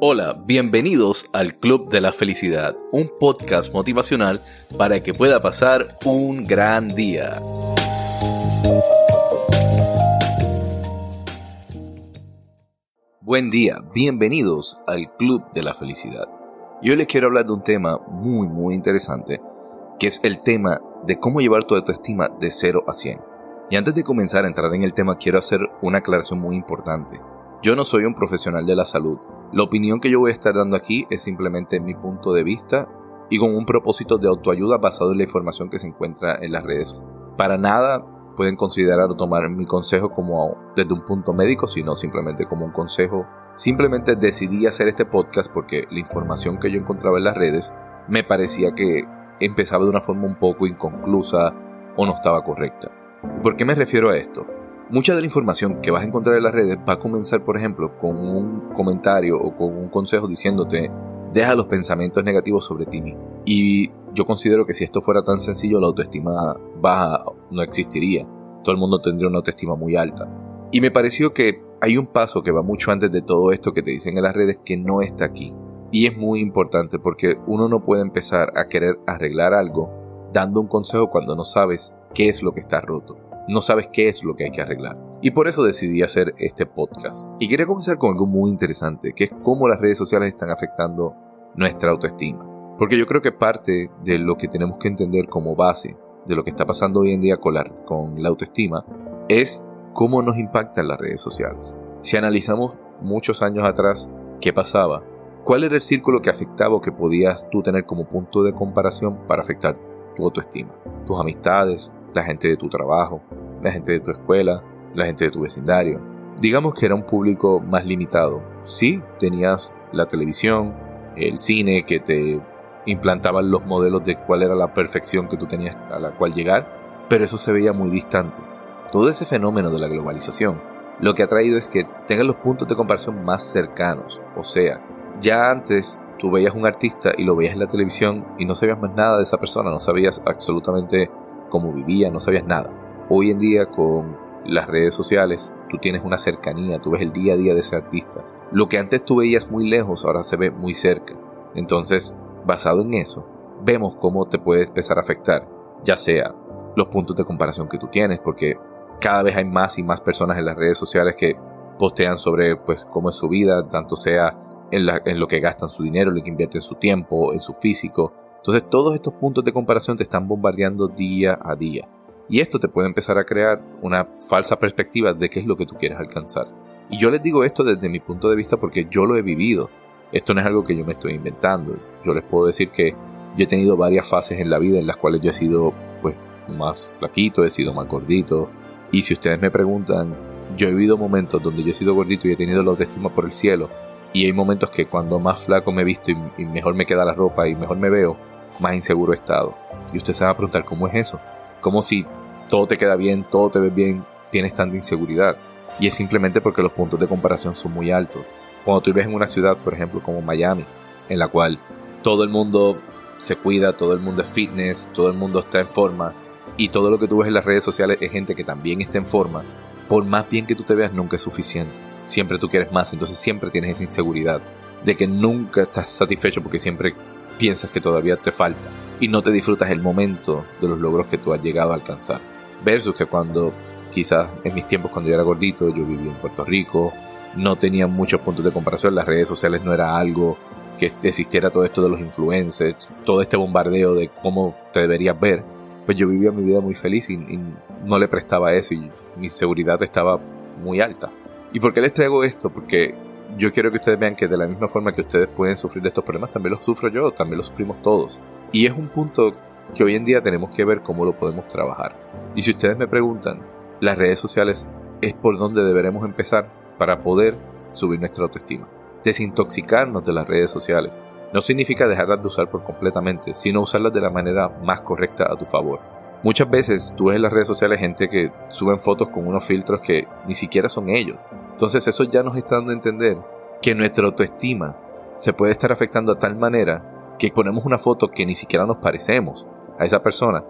Hola, bienvenidos al Club de la Felicidad, un podcast motivacional para que pueda pasar un gran día. Buen día, bienvenidos al Club de la Felicidad. Yo les quiero hablar de un tema muy muy interesante, que es el tema de cómo llevar tu autoestima de 0 a 100. Y antes de comenzar a entrar en el tema, quiero hacer una aclaración muy importante. Yo no soy un profesional de la salud. La opinión que yo voy a estar dando aquí es simplemente mi punto de vista y con un propósito de autoayuda basado en la información que se encuentra en las redes. Para nada pueden considerar o tomar mi consejo como desde un punto médico, sino simplemente como un consejo. Simplemente decidí hacer este podcast porque la información que yo encontraba en las redes me parecía que empezaba de una forma un poco inconclusa o no estaba correcta. ¿Por qué me refiero a esto? Mucha de la información que vas a encontrar en las redes va a comenzar, por ejemplo, con un comentario o con un consejo diciéndote, deja los pensamientos negativos sobre ti Y yo considero que si esto fuera tan sencillo, la autoestima baja no existiría. Todo el mundo tendría una autoestima muy alta. Y me pareció que hay un paso que va mucho antes de todo esto que te dicen en las redes que no está aquí. Y es muy importante porque uno no puede empezar a querer arreglar algo dando un consejo cuando no sabes qué es lo que está roto no sabes qué es lo que hay que arreglar. Y por eso decidí hacer este podcast. Y quería comenzar con algo muy interesante, que es cómo las redes sociales están afectando nuestra autoestima. Porque yo creo que parte de lo que tenemos que entender como base de lo que está pasando hoy en día con la, con la autoestima es cómo nos impactan las redes sociales. Si analizamos muchos años atrás qué pasaba, cuál era el círculo que afectaba o que podías tú tener como punto de comparación para afectar tu autoestima, tus amistades, la gente de tu trabajo, la gente de tu escuela, la gente de tu vecindario. Digamos que era un público más limitado. Sí, tenías la televisión, el cine que te implantaban los modelos de cuál era la perfección que tú tenías a la cual llegar, pero eso se veía muy distante. Todo ese fenómeno de la globalización lo que ha traído es que tengas los puntos de comparación más cercanos. O sea, ya antes tú veías un artista y lo veías en la televisión y no sabías más nada de esa persona, no sabías absolutamente cómo vivía, no sabías nada. Hoy en día con las redes sociales tú tienes una cercanía, tú ves el día a día de ese artista. Lo que antes tú veías muy lejos ahora se ve muy cerca. Entonces, basado en eso, vemos cómo te puede empezar a afectar, ya sea los puntos de comparación que tú tienes, porque cada vez hay más y más personas en las redes sociales que postean sobre pues cómo es su vida, tanto sea en, lo que gastan su dinero, lo que invierten su tiempo, en su físico, entonces todos estos puntos de comparación te están bombardeando día a día. Y esto te puede empezar a crear una falsa perspectiva de qué es lo que tú quieres alcanzar. Y yo les digo esto desde mi punto de vista porque yo lo he vivido. Esto no es algo que yo me estoy inventando. Yo les puedo decir que yo he tenido varias fases en la vida en las cuales yo he sido pues más flaquito, he sido más gordito. Y si ustedes me preguntan, yo he vivido momentos donde yo he sido gordito y he tenido la autoestima por el cielo. Y hay momentos que cuando más flaco me he visto y, y mejor me queda la ropa y mejor me veo, más inseguro estado. Y usted se va a preguntar, ¿cómo es eso? Como si todo te queda bien, todo te ve bien, tienes tanta inseguridad. Y es simplemente porque los puntos de comparación son muy altos. Cuando tú vives en una ciudad, por ejemplo, como Miami, en la cual todo el mundo se cuida, todo el mundo es fitness, todo el mundo está en forma, y todo lo que tú ves en las redes sociales es gente que también está en forma, por más bien que tú te veas, nunca es suficiente. Siempre tú quieres más, entonces siempre tienes esa inseguridad de que nunca estás satisfecho porque siempre piensas que todavía te falta y no te disfrutas el momento de los logros que tú has llegado a alcanzar. Versus que cuando quizás en mis tiempos cuando yo era gordito, yo viví en Puerto Rico, no tenían muchos puntos de comparación, las redes sociales no era algo que existiera todo esto de los influencers, todo este bombardeo de cómo te deberías ver, pues yo vivía mi vida muy feliz y, no le prestaba eso y mi seguridad estaba muy alta. ¿Y por qué les traigo esto? Porque yo quiero que ustedes vean que de la misma forma que ustedes pueden sufrir estos problemas, también los sufro yo, también los sufrimos todos. Y es un punto que hoy en día tenemos que ver cómo lo podemos trabajar. Y si ustedes me preguntan, las redes sociales es por donde deberemos empezar para poder subir nuestra autoestima desintoxicarnos de las redes sociales. No significa dejarlas de usar por completamente, sino usarlas de la manera más correcta a tu favor. Muchas veces tú ves en las redes sociales gente que suben fotos con unos filtros que ni siquiera son ellos. Entonces eso ya nos está dando a entender que nuestra autoestima se puede estar afectando a tal manera que ponemos una foto que ni siquiera nos parecemos a esa persona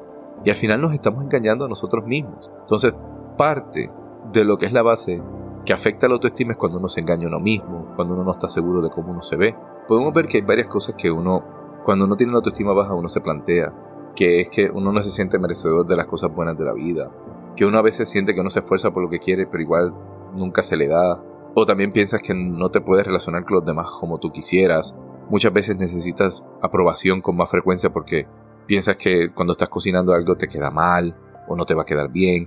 y al final nos estamos engañando a nosotros mismos. Entonces parte de lo que es la base que afecta la autoestima es cuando uno se engaña a uno mismo, cuando uno no está seguro de cómo uno se ve. Podemos ver que hay varias cosas que uno, cuando uno tiene la autoestima baja, uno se plantea, que es que uno no se siente merecedor de las cosas buenas de la vida, que uno a veces siente que uno se esfuerza por lo que quiere, pero igual nunca se le da, o también piensas que no te puedes relacionar con los demás como tú quisieras. Muchas veces necesitas aprobación con más frecuencia porque piensas que cuando estás cocinando algo te queda mal o no te va a quedar bien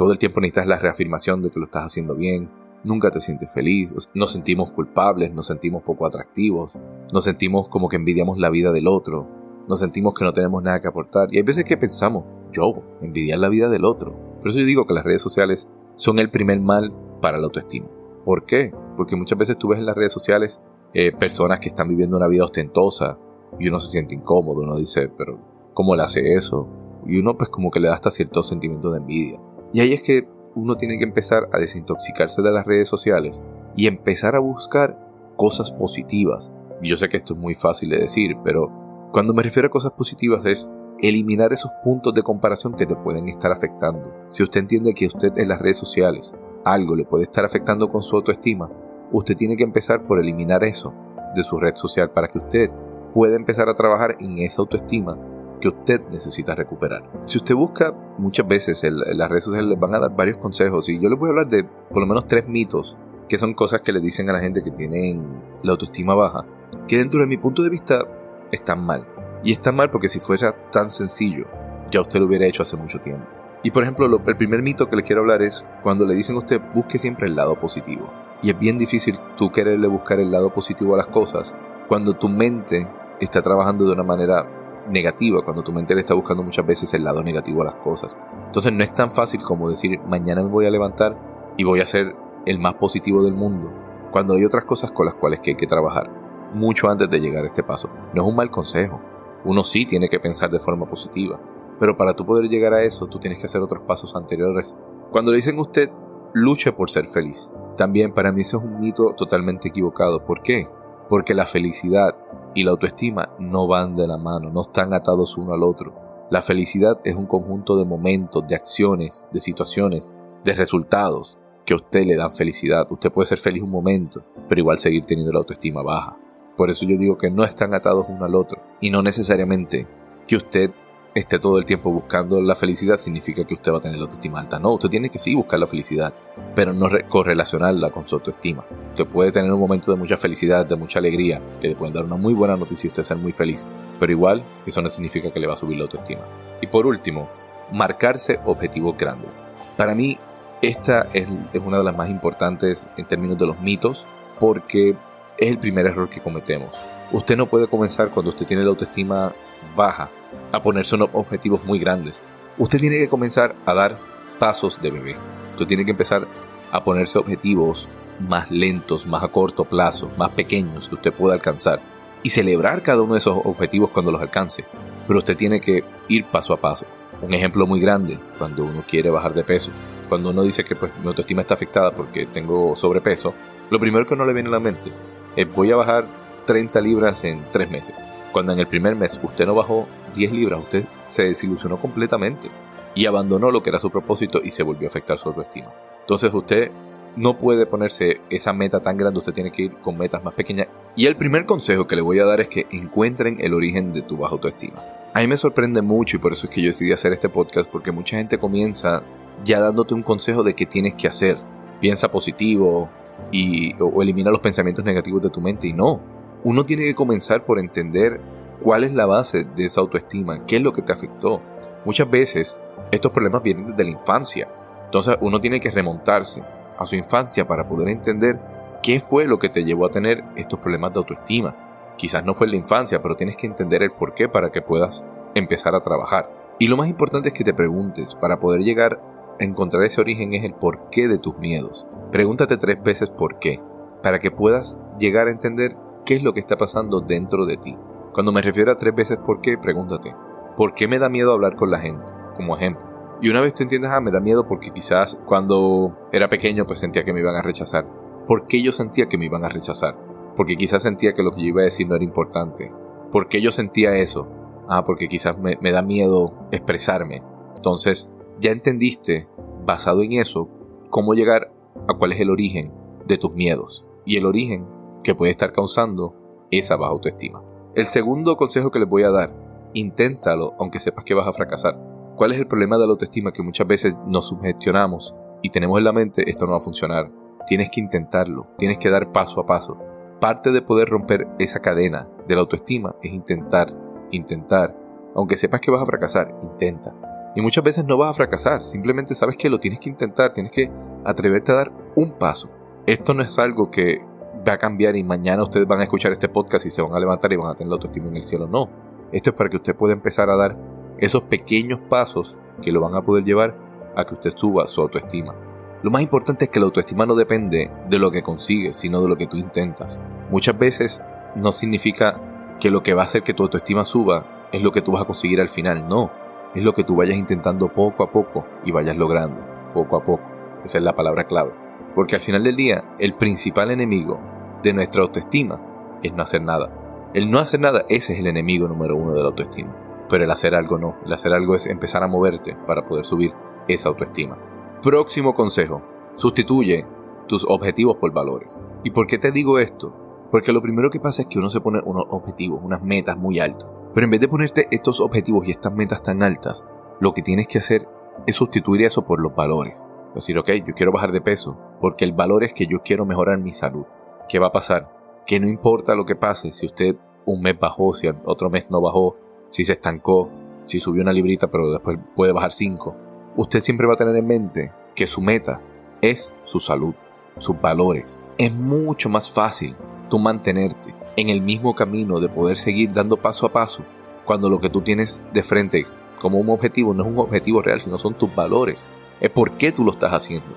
todo el tiempo necesitas la reafirmación de que lo estás haciendo bien. Nunca te sientes feliz. Nos sentimos culpables, nos sentimos poco atractivos. Nos sentimos como que envidiamos la vida del otro. Nos sentimos que no tenemos nada que aportar. Y hay veces que pensamos, yo, envidiar la vida del otro. Por eso yo digo que las redes sociales son el primer mal para la autoestima. ¿Por qué? Porque muchas veces tú ves en las redes sociales eh, personas que están viviendo una vida ostentosa y uno se siente incómodo. Uno dice, pero ¿cómo le hace eso? Y uno pues como que le da hasta cierto sentimiento de envidia. Y ahí es que uno tiene que empezar a desintoxicarse de las redes sociales y empezar a buscar cosas positivas. Y yo sé que esto es muy fácil de decir, pero cuando me refiero a cosas positivas es eliminar esos puntos de comparación que te pueden estar afectando. Si usted entiende que usted en las redes sociales algo le puede estar afectando con su autoestima, usted tiene que empezar por eliminar eso de su red social para que usted pueda empezar a trabajar en esa autoestima que usted necesita recuperar. Si usted busca, muchas veces las redes sociales les van a dar varios consejos y yo les voy a hablar de por lo menos tres mitos, que son cosas que le dicen a la gente que tienen la autoestima baja, que dentro de mi punto de vista están mal. Y están mal porque si fuera tan sencillo, ya usted lo hubiera hecho hace mucho tiempo. Y por ejemplo, el primer mito que le quiero hablar es cuando le dicen a usted busque siempre el lado positivo. Y es bien difícil tú quererle buscar el lado positivo a las cosas cuando tu mente está trabajando de una manera negativa, cuando tu mente le está buscando muchas veces el lado negativo a las cosas. Entonces no es tan fácil como decir mañana me voy a levantar y voy a ser el más positivo del mundo, cuando hay otras cosas con las cuales que hay que trabajar, mucho antes de llegar a este paso. No es un mal consejo, uno sí tiene que pensar de forma positiva, pero para tú poder llegar a eso, tú tienes que hacer otros pasos anteriores. Cuando le dicen a usted, luche por ser feliz, también para mí eso es un mito totalmente equivocado. ¿Por qué? Porque la felicidad y la autoestima no van de la mano, no están atados uno al otro. La felicidad es un conjunto de momentos, de acciones, de situaciones, de resultados que a usted le dan felicidad. Usted puede ser feliz un momento, pero igual seguir teniendo la autoestima baja. Por eso yo digo que no están atados uno al otro. Y no necesariamente que usted esté todo el tiempo buscando la felicidad significa que usted va a tener la autoestima alta. No, usted tiene que sí buscar la felicidad, pero no correlacionarla con su autoestima. Usted puede tener un momento de mucha felicidad, de mucha alegría, que le pueden dar una muy buena noticia y usted ser muy feliz, pero igual eso no significa que le va a subir la autoestima. Y por último, marcarse objetivos grandes. Para mí, esta es, es una de las más importantes en términos de los mitos, porque es el primer error que cometemos. Usted no puede comenzar cuando usted tiene la autoestima baja a ponerse unos objetivos muy grandes. Usted tiene que comenzar a dar pasos de bebé. Usted tiene que empezar a ponerse objetivos más lentos, más a corto plazo, más pequeños que usted pueda alcanzar y celebrar cada uno de esos objetivos cuando los alcance. Pero usted tiene que ir paso a paso. Un ejemplo muy grande, cuando uno quiere bajar de peso, cuando uno dice que pues, mi autoestima está afectada porque tengo sobrepeso, lo primero que uno le viene a la mente es voy a bajar 30 libras en 3 meses. Cuando en el primer mes usted no bajó 10 libras, usted se desilusionó completamente y abandonó lo que era su propósito y se volvió a afectar su autoestima. Entonces usted no puede ponerse esa meta tan grande, usted tiene que ir con metas más pequeñas. Y el primer consejo que le voy a dar es que encuentren el origen de tu baja autoestima. A mí me sorprende mucho y por eso es que yo decidí hacer este podcast porque mucha gente comienza ya dándote un consejo de qué tienes que hacer. Piensa positivo, y, o elimina los pensamientos negativos de tu mente. Y no, uno tiene que comenzar por entender cuál es la base de esa autoestima, qué es lo que te afectó. Muchas veces estos problemas vienen desde la infancia. Entonces uno tiene que remontarse a su infancia para poder entender qué fue lo que te llevó a tener estos problemas de autoestima. Quizás no fue en la infancia, pero tienes que entender el por qué para que puedas empezar a trabajar. Y lo más importante es que te preguntes, para poder llegar encontrar ese origen es el porqué de tus miedos. Pregúntate tres veces por qué, para que puedas llegar a entender qué es lo que está pasando dentro de ti. Cuando me refiero a tres veces por qué, pregúntate, ¿por qué me da miedo hablar con la gente? Como ejemplo. Y una vez tú entiendes, ah, me da miedo porque quizás cuando era pequeño pues sentía que me iban a rechazar. ¿Por qué yo sentía que me iban a rechazar? Porque quizás sentía que lo que yo iba a decir no era importante. ¿Por qué yo sentía eso? Ah, porque quizás me, me da miedo expresarme. Entonces, ya entendiste, basado en eso, cómo llegar a cuál es el origen de tus miedos. Y el origen que puede estar causando esa baja autoestima. El segundo consejo que les voy a dar, inténtalo aunque sepas que vas a fracasar. ¿Cuál es el problema de la autoestima? Que muchas veces nos sugestionamos y tenemos en la mente esto no va a funcionar. Tienes que intentarlo, tienes que dar paso a paso. Parte de poder romper esa cadena de la autoestima es intentar, intentar. Aunque sepas que vas a fracasar, intenta. Y muchas veces no vas a fracasar, simplemente sabes que lo tienes que intentar, tienes que atreverte a dar un paso. Esto no es algo que va a cambiar y mañana ustedes van a escuchar este podcast y se van a levantar y van a tener la autoestima en el cielo. No. Esto es para que usted pueda empezar a dar esos pequeños pasos que lo van a poder llevar a que usted suba su autoestima. Lo más importante es que la autoestima no depende de lo que consigues, sino de lo que tú intentas. Muchas veces no significa que lo que va a hacer que tu autoestima suba es lo que tú vas a conseguir al final, no. Es lo que tú vayas intentando poco a poco y vayas logrando, poco a poco. Esa es la palabra clave. Porque al final del día, el principal enemigo de nuestra autoestima es no hacer nada. El no hacer nada, ese es el enemigo número uno de la autoestima. Pero el hacer algo no. El hacer algo es empezar a moverte para poder subir esa autoestima. Próximo consejo. Sustituye tus objetivos por valores. ¿Y por qué te digo esto? Porque lo primero que pasa es que uno se pone unos objetivos, unas metas muy altas. Pero en vez de ponerte estos objetivos y estas metas tan altas, lo que tienes que hacer es sustituir eso por los valores. Decir, ok, yo quiero bajar de peso, porque el valor es que yo quiero mejorar mi salud. ¿Qué va a pasar? Que no importa lo que pase, si usted un mes bajó, si otro mes no bajó, si se estancó, si subió una librita pero después puede bajar cinco, usted siempre va a tener en mente que su meta es su salud, sus valores. Es mucho más fácil tú mantenerte en el mismo camino de poder seguir dando paso a paso cuando lo que tú tienes de frente como un objetivo no es un objetivo real, sino son tus valores es por qué tú lo estás haciendo.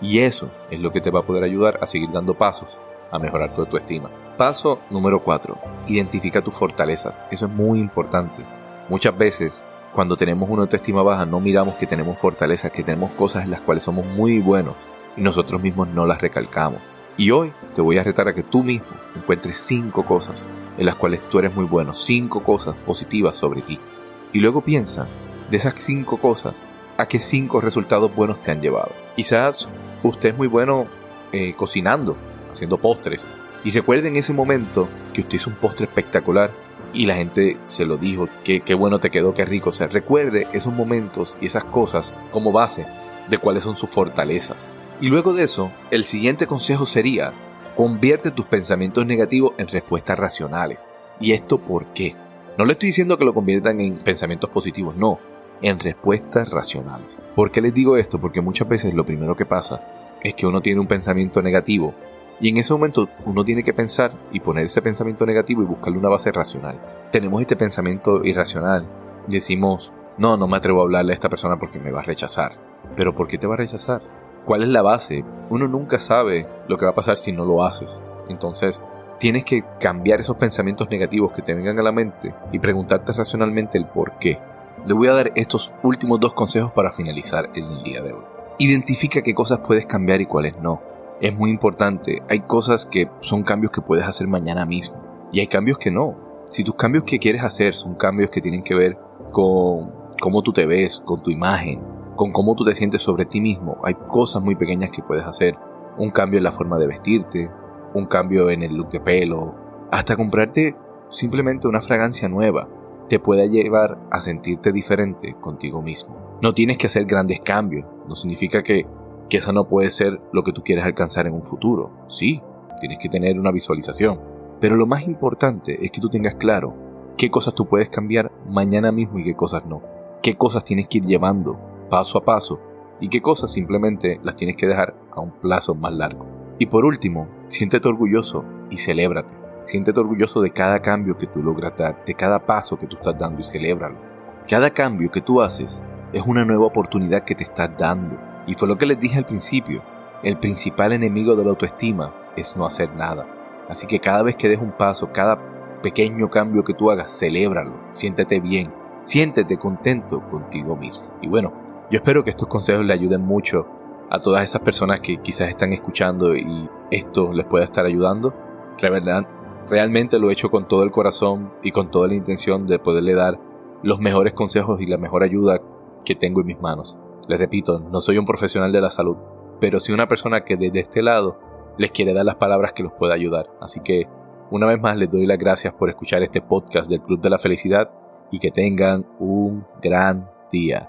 Y eso es lo que te va a poder ayudar a seguir dando pasos a mejorar tu autoestima. Paso número 4. Identifica tus fortalezas. Eso es muy importante. Muchas veces, cuando tenemos una autoestima baja, no miramos que tenemos fortalezas, que tenemos cosas en las cuales somos muy buenos y nosotros mismos no las recalcamos. Y hoy te voy a retar a que tú mismo encuentres 5 cosas en las cuales tú eres muy bueno, 5 cosas positivas sobre ti. Y luego piensa de esas 5 cosas, a qué cinco resultados buenos te han llevado. Quizás usted es muy bueno eh, cocinando, haciendo postres. Y recuerden ese momento que usted hizo un postre espectacular y la gente se lo dijo, que qué bueno te quedó, qué rico. O sea, recuerde esos momentos y esas cosas como base de cuáles son sus fortalezas. Y luego de eso, el siguiente consejo sería, convierte tus pensamientos negativos en respuestas racionales. ¿Y esto por qué? No le estoy diciendo que lo conviertan en pensamientos positivos, no en respuestas racionales. ¿Por qué les digo esto? Porque muchas veces lo primero que pasa es que uno tiene un pensamiento negativo y en ese momento uno tiene que pensar y poner ese pensamiento negativo y buscarle una base racional. Tenemos este pensamiento irracional. Decimos, no, no me atrevo a hablarle a esta persona porque me va a rechazar. Pero ¿por qué te va a rechazar? ¿Cuál es la base? Uno nunca sabe lo que va a pasar si no lo haces. Entonces, tienes que cambiar esos pensamientos negativos que te vengan a la mente y preguntarte racionalmente el por qué. Le voy a dar estos últimos dos consejos para finalizar el día de hoy. Identifica qué cosas puedes cambiar y cuáles no. Es muy importante. Hay cosas que son cambios que puedes hacer mañana mismo. Y hay cambios que no. Si tus cambios que quieres hacer son cambios que tienen que ver con cómo tú te ves, con tu imagen, con cómo tú te sientes sobre ti mismo, hay cosas muy pequeñas que puedes hacer. Un cambio en la forma de vestirte, un cambio en el look de pelo, hasta comprarte simplemente una fragancia nueva te pueda llevar a sentirte diferente contigo mismo. No tienes que hacer grandes cambios, no significa que, que eso no puede ser lo que tú quieres alcanzar en un futuro. Sí, tienes que tener una visualización. Pero lo más importante es que tú tengas claro qué cosas tú puedes cambiar mañana mismo y qué cosas no. Qué cosas tienes que ir llevando paso a paso y qué cosas simplemente las tienes que dejar a un plazo más largo. Y por último, siéntete orgulloso y celébrate. Siéntete orgulloso de cada cambio que tú logras dar, de cada paso que tú estás dando y celébralo. Cada cambio que tú haces es una nueva oportunidad que te estás dando y fue lo que les dije al principio, el principal enemigo de la autoestima es no hacer nada. Así que cada vez que des un paso, cada pequeño cambio que tú hagas, celébralo, siéntete bien, siéntete contento contigo mismo. Y bueno, yo espero que estos consejos le ayuden mucho a todas esas personas que quizás están escuchando y esto les pueda estar ayudando. La realmente lo he hecho con todo el corazón y con toda la intención de poderle dar los mejores consejos y la mejor ayuda que tengo en mis manos. Les repito, no soy un profesional de la salud, pero sí una persona que desde este lado les quiere dar las palabras que los pueda ayudar. Así que, una vez más, les doy las gracias por escuchar este podcast del Club de la Felicidad y que tengan un gran día.